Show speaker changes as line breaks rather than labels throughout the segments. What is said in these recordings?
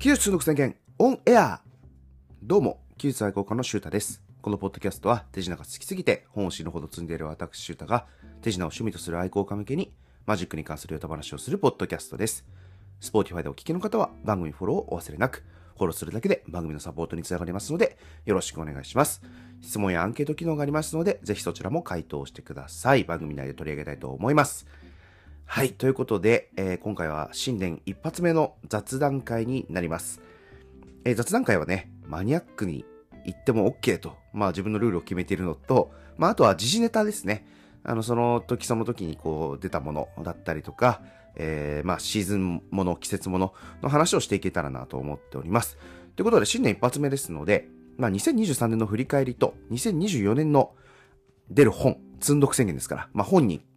技術中毒宣言オンエアどうも、技術愛好家のシュータです。このポッドキャストは手品が好きすぎて本を死ぬほど積んでいる私シュータが手品を趣味とする愛好家向けにマジックに関するヨタ話をするポッドキャストです。 Spotify でお聞きの方は番組フォローをお忘れなく、フォローするだけで番組のサポートにつながりますのでよろしくお願いします。質問やアンケート機能がありますのでぜひそちらも回答してください。番組内で取り上げたいと思います。はい。ということで、えー今回は新年一発目の雑談会になります。えー雑談会はね、マニアックに言っても OK と、まあ自分のルールを決めているのと、まああとは時事ネタですね。あの、その時その時にこう出たものだったりとか、えーまあシーズンもの、季節ものの話をしていけたらなと思っております。ということで、新年一発目ですので、まあ2023年の振り返りと、2024年の出る本、積んどく宣言ですから、まあ本に、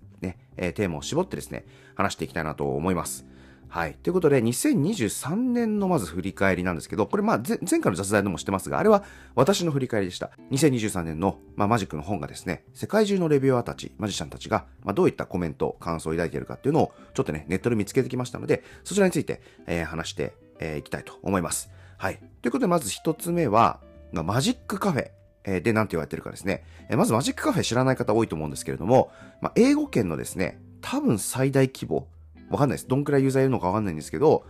えーテーマを絞ってですね、話していきたいなと思います。はい。ということで、2023年のまず振り返りなんですけど、これまあ前回の雑談でもしてますが、あれは私の振り返りでした。2023年の、まあ、マジックの本がですね、世界中のレビューアーたち、マジシャンたちが、まあ、どういったコメント、感想を抱いているかっていうのを、ちょっとね、ネットで見つけてきましたので、そちらについて、えー話してい、えーきたいと思います。はい。ということで、まず一つ目は、マジックカフェ。えで、なんて言われてるかですね。えまずマジックカフェ知らない方多いと思うんですけれども、まあ、英語圏のですね、多分最大規模、わかんないです。どんくらいユーザーいるのかわかんないんですけど、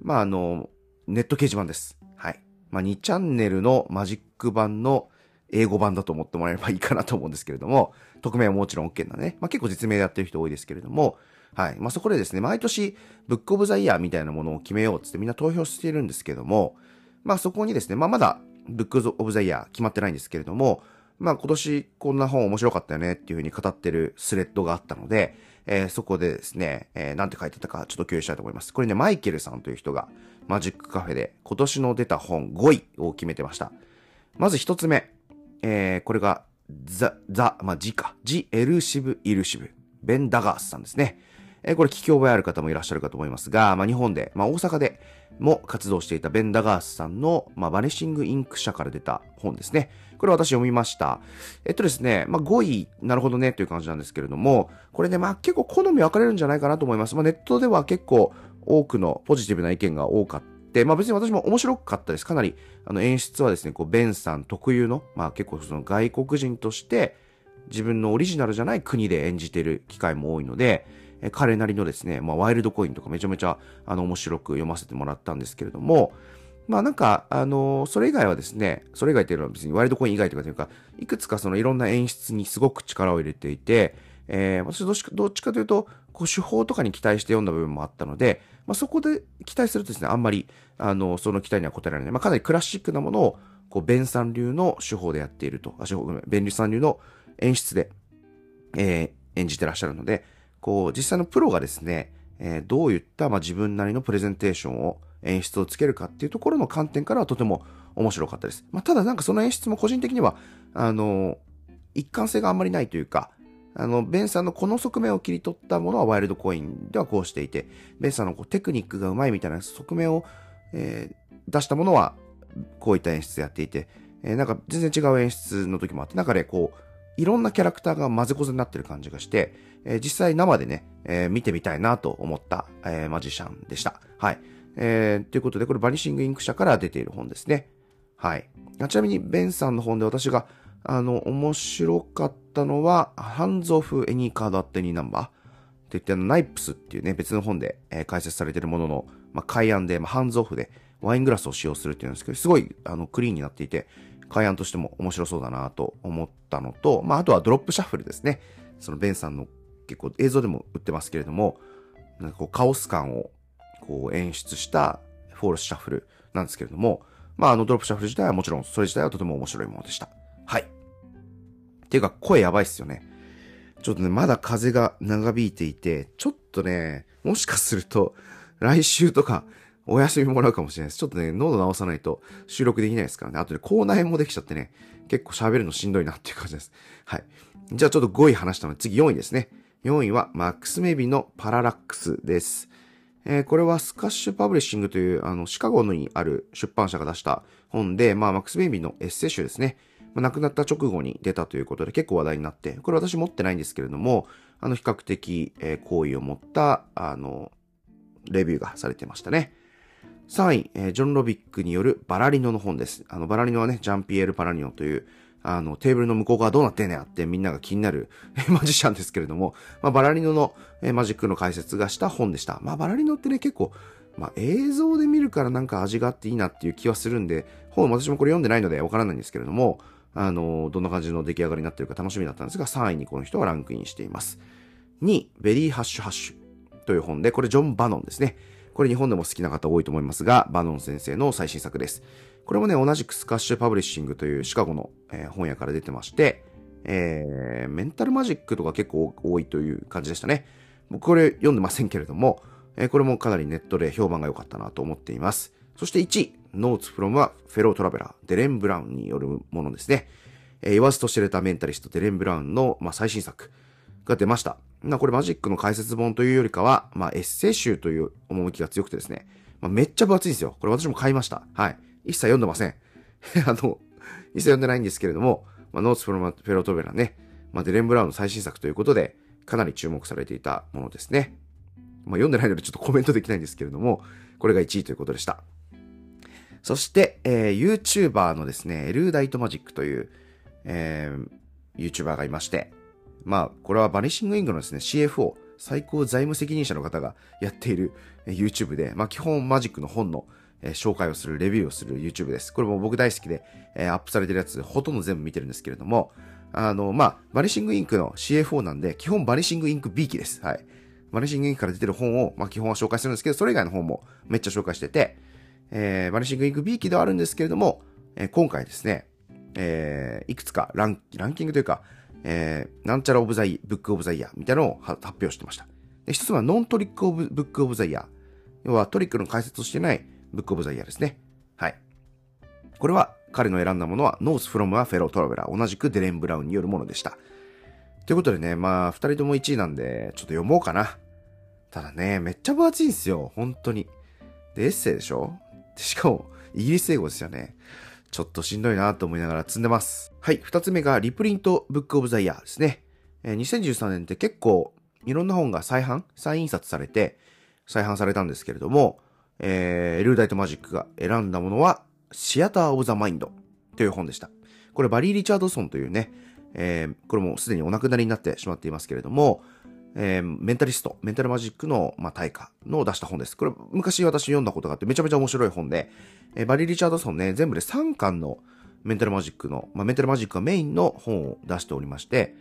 まあ、あの、ネット掲示板です。はい。まあ、2チャンネルのマジック版の英語版だと思ってもらえればいいかなと思うんですけれども、匿名はもちろん OK なね。まあ、結構実名でやってる人多いですけれども、はい。まあ、そこでですね、毎年、ブックオブザイヤーみたいなものを決めようっつってみんな投票しているんですけども、まあ、そこにですね、まあ、まだ、ブックズオブザイヤー決まってないんですけれども、まあ、今年こんな本面白かったよねっていうふうに語ってるスレッドがあったので、えーそこでですね、えーなんて書いてたかちょっと共有したいと思います。これね、マイケルさんという人がマジックカフェで今年の出た本5位を決めてました。まず一つ目、えーこれがザ、ザ、まあ、ジか。ジ・エルシブ・イルシブ。ベン・ダガースさんですね。えこれ聞き覚えある方もいらっしゃるかと思いますが、まあ、日本で、まあ、大阪でも活動していたベン・ダガースさんの、まあ、バネシング・インク社から出た本ですね。これ私読みました。えっとですね、まあ、5位、なるほどねという感じなんですけれども、これね、まあ、結構好み分かれるんじゃないかなと思います。まあ、ネットでは結構多くのポジティブな意見が多かった。まあ別に私も面白かったです。かなり、あの演出はですね、こう、ベンさん特有の、まあ結構その外国人として自分のオリジナルじゃない国で演じてる機会も多いので、え彼なりのですね、まあワイルドコインとかめちゃめちゃあの面白く読ませてもらったんですけれども、まあなんか、あのそれ以外はですね、それ以外っていうのは別にワイルドコイン以外とかというか、いくつかそのいろんな演出にすごく力を入れていて、えー私どっちかどっちかというと、こう手法とかに期待して読んだ部分もあったので、まあそこで期待するとですね、あんまり、あの、その期待には応えられない。まあかなりクラシックなものを、こう、ベンさん流の手法でやっていると、あ、手法、ごめんベンリさん流の演出で、えー演じてらっしゃるので、こう、実際のプロがですね、えーどういった、まあ、自分なりのプレゼンテーションを、演出をつけるかっていうところの観点からはとても面白かったです。まあ、ただなんかその演出も個人的には、あの、一貫性があんまりないというか、あの、ベンさんのこの側面を切り取ったものはワイルドコインではこうしていて、ベンさんのこうテクニックがうまいみたいな側面を、えー出したものはこういった演出やっていて、えーなんか全然違う演出の時もあって、なんかね、こう、いろんなキャラクターが混ぜこぜになってる感じがして、えー実際生でね、えー見てみたいなと思った、えーマジシャンでした。はい。えーということで、これバニシングインク社から出ている本ですね。はい。ちなみに、ベンさんの本で私が、あの、面白かったのは、ハンズオフエニーカードアットエニーナンバーって言って、ナイプスっていうね、別の本で、えー解説されているものの、まあ、改案で、まあ、 hands off で、ワイングラスを使用するっていうんですけど、すごい、あの、クリーンになっていて、改案としても面白そうだなと思ったのと、まあ、あとは Drop Shuffle ですね。そのベンさんの結構映像でも売ってますけれども、なんかこう、カオス感を、こう、演出した false shuffle なんですけれども、まあ、あの、 Drop Shuffle 自体はもちろん、それ自体はとても面白いものでした。はい。っていうか、声やばいっすよね。ちょっとね、まだ風邪が長引いていて、ちょっとね、もしかすると、来週とか、お休みもらうかもしれないです。ちょっとね、喉直さないと収録できないですからね。あとで、口内炎もできちゃってね、結構喋るのしんどいなっていう感じです。はい。じゃあちょっと5位話したので、次4位ですね。4位は、マックス・メビのパララックスです。えーこれはスカッシュパブリッシングという、あの、シカゴにある出版社が出した本で、まあ、マックス・メビのエッセイ集ですね。まあ、亡くなった直後に出たということで結構話題になって、これ私持ってないんですけれども、あの、比較的、えー好意を持った、あの、レビューがされてましたね。3位、えー、ジョン・ロビックによるバラリノの本です。あの、バラリノはね、ジャンピエール・バラリノという、あの、テーブルの向こう側どうなってんねやってみんなが気になる マジシャンですけれども、まあ、バラリノの、えー、マジックの解説がした本でした。まあ、バラリノってね、結構、まあ、映像で見るからなんか味があっていいなっていう気はするんで、本私もこれ読んでないのでわからないんですけれども、あの、どんな感じの出来上がりになってるか楽しみだったんですが、3位にこの人はランクインしています。2位、 Very Hush Hush という本で、これジョン・バノンですね。これ日本でも好きな方多いと思いますが、バノン先生の最新作です。これもね、同じく Squash Publishing というシカゴの、えー、本屋から出てまして、えー、メンタルマジックとか結構多いという感じでしたね。僕これ読んでませんけれども、えー、これもかなりネットで評判が良かったなと思っています。そして1位、Notes from a Fellow Traveler、デレン・ブラウンによるものですね。えー、言わずと知れたメンタリストデレン・ブラウンの、まあ、最新作が出ました。まこれマジックの解説本というよりかは、まあ、エッセイ集という趣が強くてですね、まあ、めっちゃ分厚いんですよ。これ私も買いました。はい。一切読んでません。あの、一切読んでないんですけれども、まあ、ノーツフロマフェロトベラね、まあ、デレン・ブラウンの最新作ということで、かなり注目されていたものですね。まあ、読んでないのでちょっとコメントできないんですけれども、これが1位ということでした。そして、えー、YouTuber のですね、エルーダイトマジックという、えー、YouTuber がいまして、まあ、これはバニシングイングのですね、CFO、最高財務責任者の方がやっている YouTube で、まあ、基本マジックの本の、紹介をする、レビューをする YouTube です。これも僕大好きで、アップされてるやつ、ほとんど全部見てるんですけれども、あの、まあ、バニシングインクの CFO なんで、基本バニシングインク B 期です。はい。バニシングインクから出てる本を、まあ、基本は紹介するんですけど、それ以外の本もめっちゃ紹介してて、えー、バニシングインク B 期ではあるんですけれども、えー、今回ですね、えー、いくつかランランキングというか、えー、なんちゃら of the Y、Book of the Year みたいなのを発表してました。で一つは Non-Trick of Book of the Year。要はトリックの解説をしてないブックオブザイヤーですね。はい。これは彼の選んだものは Notes from a Fellow Traveler。同じくデレン・ブラウンによるものでした。ということでね、まあ、二人とも1位なんで、ちょっと読もうかな。ただね、めっちゃ分厚いんですよ。本当に。で、エッセイでしょ？しかも、イギリス英語ですよね。ちょっとしんどいなと思いながら積んでます。はい、二つ目が Reprint Book of the Year ですね。えー、2013年って結構いろんな本が再販再印刷されて再販されたんですけれども、えー、 Erudite Magic が選んだものは Theater of the Mind という本でした。これバリー・リチャードソンというね、えー、これもすでにお亡くなりになってしまっていますけれども、えー、メンタリスト、メンタルマジックの、まあ、大家の出した本です。これ、昔私読んだことがあってめちゃめちゃ面白い本で、えー、バリー・リチャードソンね、全部で3巻のメンタルマジックの、まあ、メンタルマジックがメインの本を出しておりまして、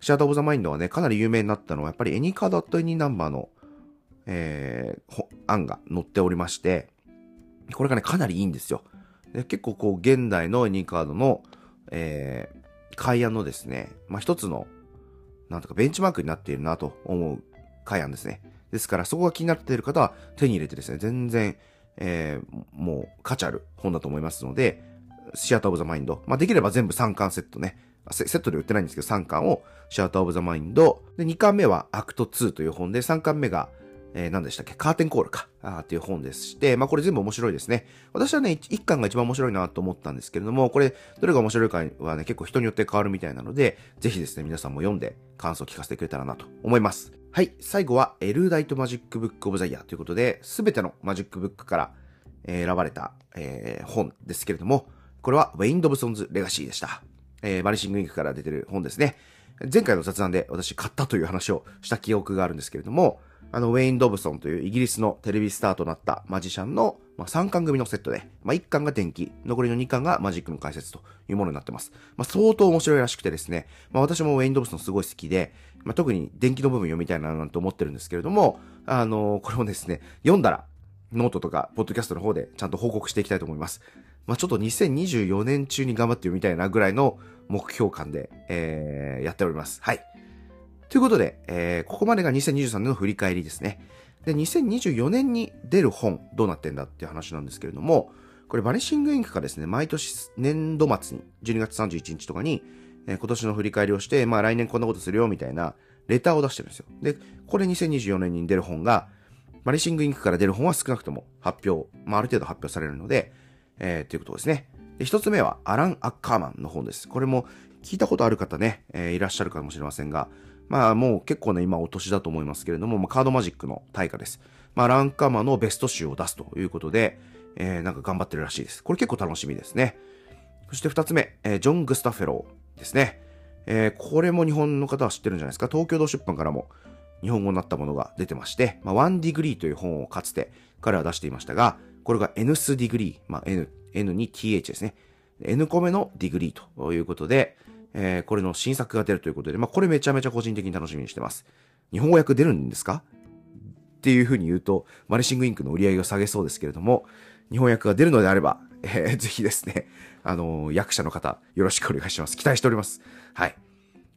シャート・オブ・ザ・マインドはね、かなり有名になったのは、やっぱりエニカード・アット・エニナンバーの、えー、案が載っておりまして、これがね、かなりいいんですよ。で結構こう、現代のエニカードの、えー、改案のですね、まあ、一つのなんとかベンチマークになっているなと思う改案ですね。ですから、そこが気になっている方は手に入れてですね、全然、えー、もう価値ある本だと思いますので、 Theater of the Mind。まあ、できれば全部3巻セットね。セットで売ってないんですけど、3巻をシアターオブザマインド。で、2巻目は Act 2という本で、3巻目がえー、何でしたっけ？ Curtain Call か。あっていう本でして、まあこれ全部面白いですね。私はね、1巻が一番面白いなと思ったんですけれども、これ、どれが面白いかはね、結構人によって変わるみたいなので、ぜひですね、皆さんも読んで感想を聞かせてくれたらなと思います。はい、最後は Erudite Magic Book of the Year ということで、すべてのマジックブックから選ばれた、えー、本ですけれども、これは Wayne Dobson's Legacy でした。えー、 Vanishing Inc.から出てる本ですね。前回の雑談で私買ったという話をした記憶があるんですけれども、あの、ウェイン・ドブソンというイギリスのテレビスターとなったマジシャンの、まあ、3巻組のセットで、まあ、1巻が伝記、残りの2巻がマジックの解説というものになってます。まあ、相当面白いらしくてですね、まあ、私もウェイン・ドブソンすごい好きで、まあ、特に伝記の部分読みたいななんて思ってるんですけれども、あのー、これをですね、読んだら、ノートとか、ポッドキャストの方でちゃんと報告していきたいと思います。まあ、ちょっと2024年中に頑張って読みたいなぐらいの目標感で、えー、やっております。はい。ということで、えー、ここまでが2023年の振り返りですね。で、2024年に出る本、どうなってんだっていう話なんですけれども、これ、バニシングインクがですね、毎年年度末に、12月31日とかに、えー、今年の振り返りをして、まあ来年こんなことするよみたいなレターを出してるんですよ。で、これ2024年に出る本が、バニシングインクから出る本は少なくとも発表、まあある程度発表されるので、えー、ということですね。で、一つ目はアラン・アッカーマンの本です。これも聞いたことある方ね、えー、いらっしゃるかもしれませんが、まあもう結構ね、今お年だと思いますけれども、まあ、カードマジックの大家です。まあランカマのベスト集を出すということで、えー、なんか頑張ってるらしいです。これ結構楽しみですね。そして二つ目、えー、ジョン・グスタフェローですね。えー、これも日本の方は知ってるんじゃないですか？東京堂出版からも日本語になったものが出てまして、まあ、 One Degree という本をかつて彼は出していましたが、これが Nth Degree、まあ、N、N に TH ですね。N 個目の Degree ということで、えー、これの新作が出るということで、まあ、これめちゃめちゃ個人的に楽しみにしてます。日本語訳出るんですか？っていうふうに言うと、 Vanishing Inc.の売り上げを下げそうですけれども、日本訳が出るのであれば、えー、ぜひですね、あのー、訳者の方、よろしくお願いします。期待しております。はい。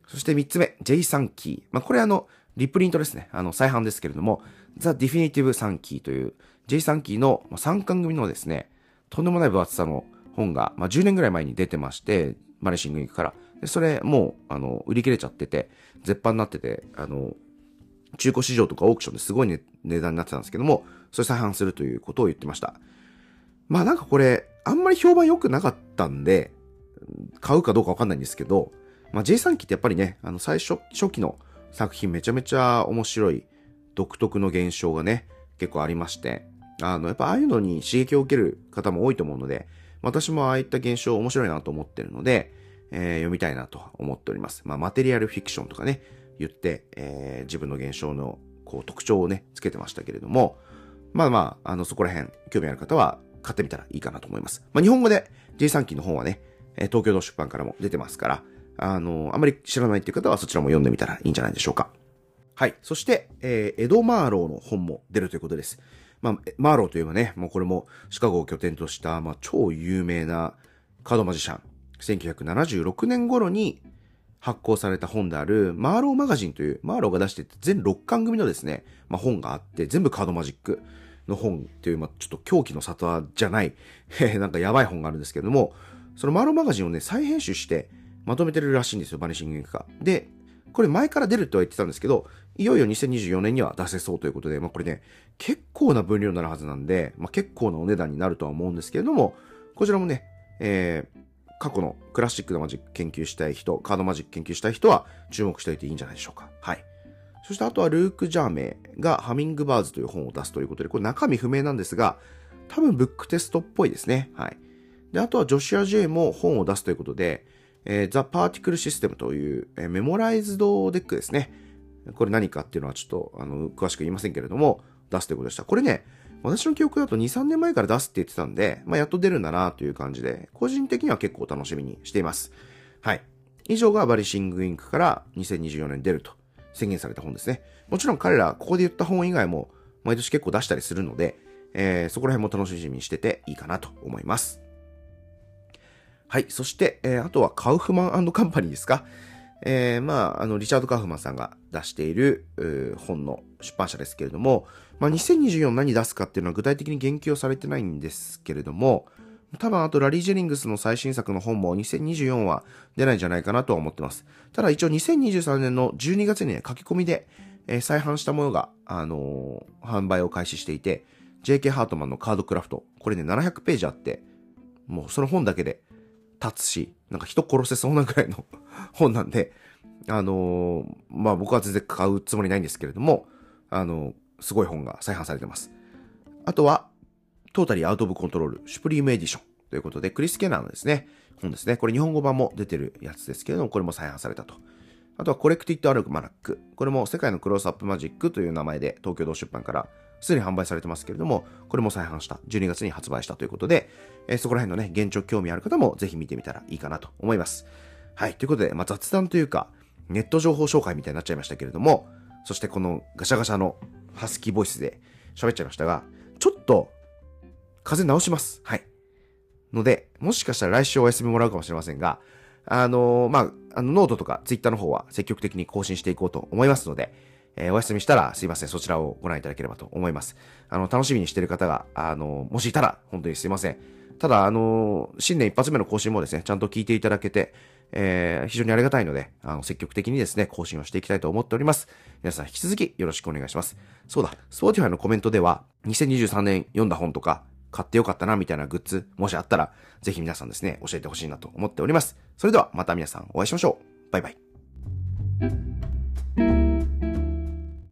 そして3つ目、 Jay Sankey。まあ、これあの、リプリントですね。あの、再販ですけれども、The Definitive 3キーという J 3キーの3巻組のですね、とんでもない分厚さの本が、まあ、10年ぐらい前に出てまして、マネシングインクから。で、それもう、あの、売り切れちゃってて、絶版になってて、あの、中古市場とかオークションですごい、ね、値段になってたんですけども、それ再販するということを言ってました。まあなんかこれ、あんまり評判良くなかったんで、買うかどうかわかんないんですけど、まあ J3 期ってやっぱりね、あの最初、初期の作品めちゃめちゃ面白い独特の現象がね、結構ありまして、あの、やっぱああいうのに刺激を受ける方も多いと思うので、私もああいった現象面白いなと思ってるので、えー、読みたいなと思っております。まあ、マテリアルフィクションとかね、言って、えー、自分の現象のこう特徴をね、つけてましたけれども、まあまあ、あの、そこら辺、興味ある方は買ってみたらいいかなと思います。まあ、日本語で J3 期の本はね、東京の出版からも出てますから、あの、あまり知らないっていう方はそちらも読んでみたらいいんじゃないでしょうか。はい。そして、えー、エド・マーローの本も出るということです。まあ、マーローといえばね、もうこれもシカゴを拠点とした、まあ、超有名なカードマジシャン。1976年頃に発行された本である、マーローマガジンという、マーローが出してて全6巻組のですね、まあ、本があって、全部カードマジックの本っていう、まあ、ちょっと狂気の里じゃない、なんかやばい本があるんですけれども、そのマーローマガジンをね、再編集してまとめてるらしいんですよ、バニシングインクが。で、これ前から出るとは言ってたんですけど、いよいよ2024年には出せそうということで、まあこれね、結構な分量になるはずなんで、まあ結構なお値段になるとは思うんですけれども、こちらもね、えー、過去のクラシックなマジック研究したい人、カードマジック研究したい人は注目しておいていいんじゃないでしょうか。はい。そしてあとはルーク・ジャーメイがハミングバーズという本を出すということで、これ中身不明なんですが、多分ブックテストっぽいですね。はい。で、あとはジョシュア・ジェイも本を出すということで、えー、ザ・パーティクルシステムという、えー、メモライズドデックですね。これ何かっていうのはちょっと、あの、詳しく言いませんけれども、出すということでした。これね、私の記憶だと2、3年前から出すって言ってたんで、まあ、やっと出るんだなという感じで、個人的には結構楽しみにしています。はい。以上がバリシングインクから2024年出ると宣言された本ですね。もちろん彼ら、ここで言った本以外も毎年結構出したりするので、えー、そこら辺も楽しみにしてていいかなと思います。はい。そして、えー、あとはカウフマンカンパニーですか。えー、まあ、あの、リチャード・カフマンさんが出している、本の出版社ですけれども、まあ、2024何出すかっていうのは具体的に言及をされてないんですけれども、多分あとラリー・ジェニングスの最新作の本も2024は出ないんじゃないかなとは思ってます。ただ一応2023年の12月にね、書き込みで、えー、再販したものが、あのー、販売を開始していて、JK ハートマンのカードクラフト。これね、700ページあって、もうその本だけで立つし、なんか人殺せそうなぐらいの 本なんで、あのー、まあ僕は全然買うつもりないんですけれども、あのすごい本が再販されてます。あとは、トータリーアウトオブコントロール、シュプリームエディションということで、クリス・ケナーのですね、本ですね。これ日本語版も出てるやつですけれども、これも再販されたと。あとはコレクティッド・アルマナック。これも世界のクロースアップマジックという名前で東京道出版からすでに販売されてますけれども、これも再販した。12月に発売したということで、えー、そこら辺のね、現状興味ある方もぜひ見てみたらいいかなと思います。はい。ということで、まあ、雑談というか、ネット情報紹介みたいになっちゃいましたけれども、そしてこのガシャガシャのハスキーボイスで喋っちゃいましたが、ちょっと、風邪治します。はい。ので、もしかしたら来週お休みもらうかもしれませんが、あのー、まあ、あの、ノートとかツイッターの方は積極的に更新していこうと思いますので、えー、お休みしたらすいません。そちらをご覧いただければと思います。あの、楽しみにしてる方が、あの、もしいたら、本当にすいません。ただ、あの、新年一発目の更新もですね、ちゃんと聞いていただけて、えー、非常にありがたいので、あの、積極的にですね、更新をしていきたいと思っております。皆さん引き続きよろしくお願いします。そうだ、Spotify のコメントでは、2023年読んだ本とか、買ってよかったな、みたいなグッズ、もしあったら、ぜひ皆さんですね、教えてほしいなと思っております。それでは、また皆さんお会いしましょう。バイバイ。